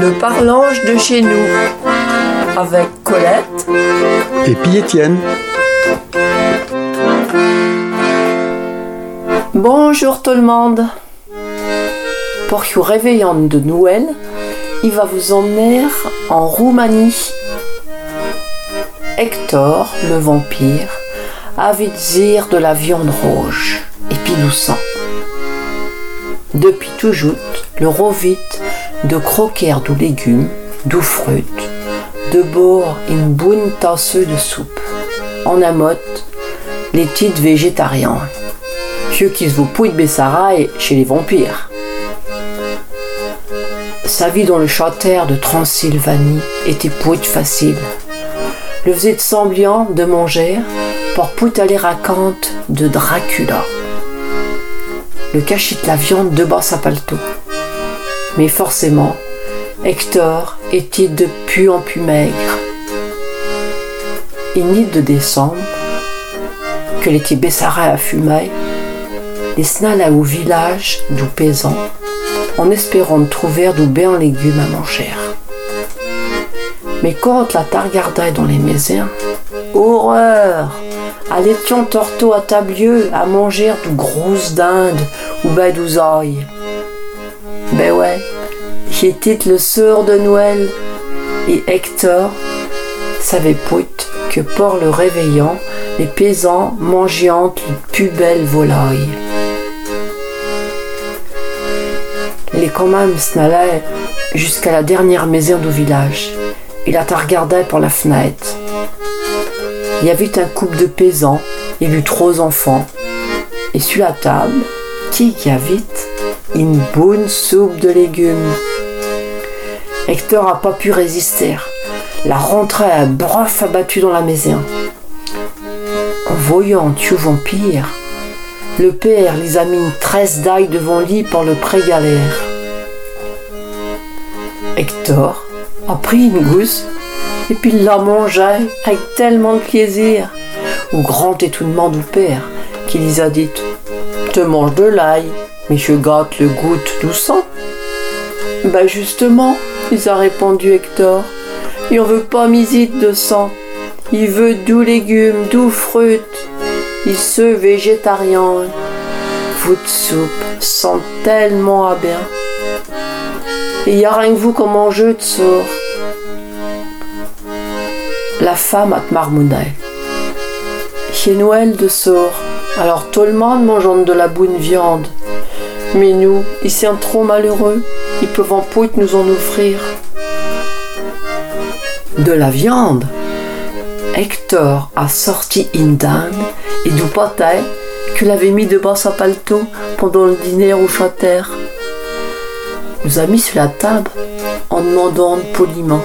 Le parlange de chez nous avec Colette et puis Étienne. Bonjour tout le monde. Pour le réveillant de Noël, il va vous emmener en Roumanie. Hector, le vampire, a dire de la viande rouge et puis du sang. Depuis toujours, le rovite de croquer de légumes, de fruits, de boire une bonne tasse de soupe. En amotte, les titres végétariens. Ceux qui se vous de Bessaraï chez les vampires. Sa vie dans le château de Transylvanie était pouit facile. Le faisait semblant de manger pour pouit aller raconte de Dracula. Le cachit la viande de bas sa palto. Mais forcément, Hector était de plus en plus maigre. nid de décembre, que l'été Bessara à fumer, les snala au village du paysan, en espérant de trouver du bien légumes à manger. Mais quand la targardait dans les maisons, horreur! Allait torto à tablieu à manger du grosses dinde ou d'ouzaille. Ben ouais, j'étais le sœur de Noël et Hector savait pas que pour le réveillant, les paysans mangeaient les plus belles volailles. Les commandes s'allaient jusqu'à la dernière maison du village. Il la regardait pour la fenêtre. Il y avait un couple de paysans et eu trois enfants. Et sur la table, qui y avait une bonne soupe de légumes. Hector n'a pas pu résister. La rentrée à brof abattu dans la maison. En voyant Thieu Vampire, le père les a mis une tresse d'ail devant lui pour le pré-galère. Hector a pris une gousse et puis l'a mangé avec tellement de plaisir, au grand étonnement du père, qui les a dit Te mange de l'ail, mais je gâte le goutte du sang. Ben justement, il a répondu Hector, il on veut pas misite de sang, il veut doux légumes, doux fruits, il se végétarien. Votre soupe sent tellement à bien. Et y a rien que vous comme enjeu de sort la femme a marmonné. Chez Noël de sort, alors tout le monde mangeant de la bonne viande. Mais nous, ils sont trop malheureux, ils peuvent en point nous en offrir. De la viande Hector a sorti une dinde et du pâté qu'il avait mis de bas sa paletot pendant le dîner au château. Nous a mis sur la table en demandant poliment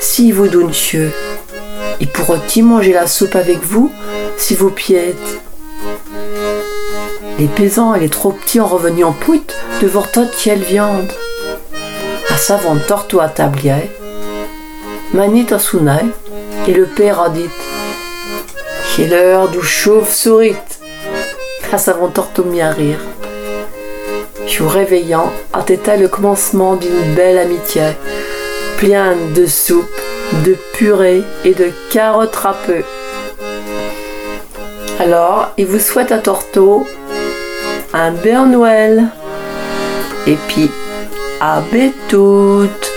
si vous donne cieux, il pourra-t-il manger la soupe avec vous si vous piètes Les paysans et les trop petits en poutre de voir toute quelle viande. À savant torto à tablier, manit à sounaï, et le père a dit C'est l'heure du chauve-souris. À savant torto mis à rire. Je vous réveillant, été le commencement d'une belle amitié, pleine de soupe de purée et de carottes râpeues. Alors, il vous souhaite à Torto un bon Noël et puis à toutes.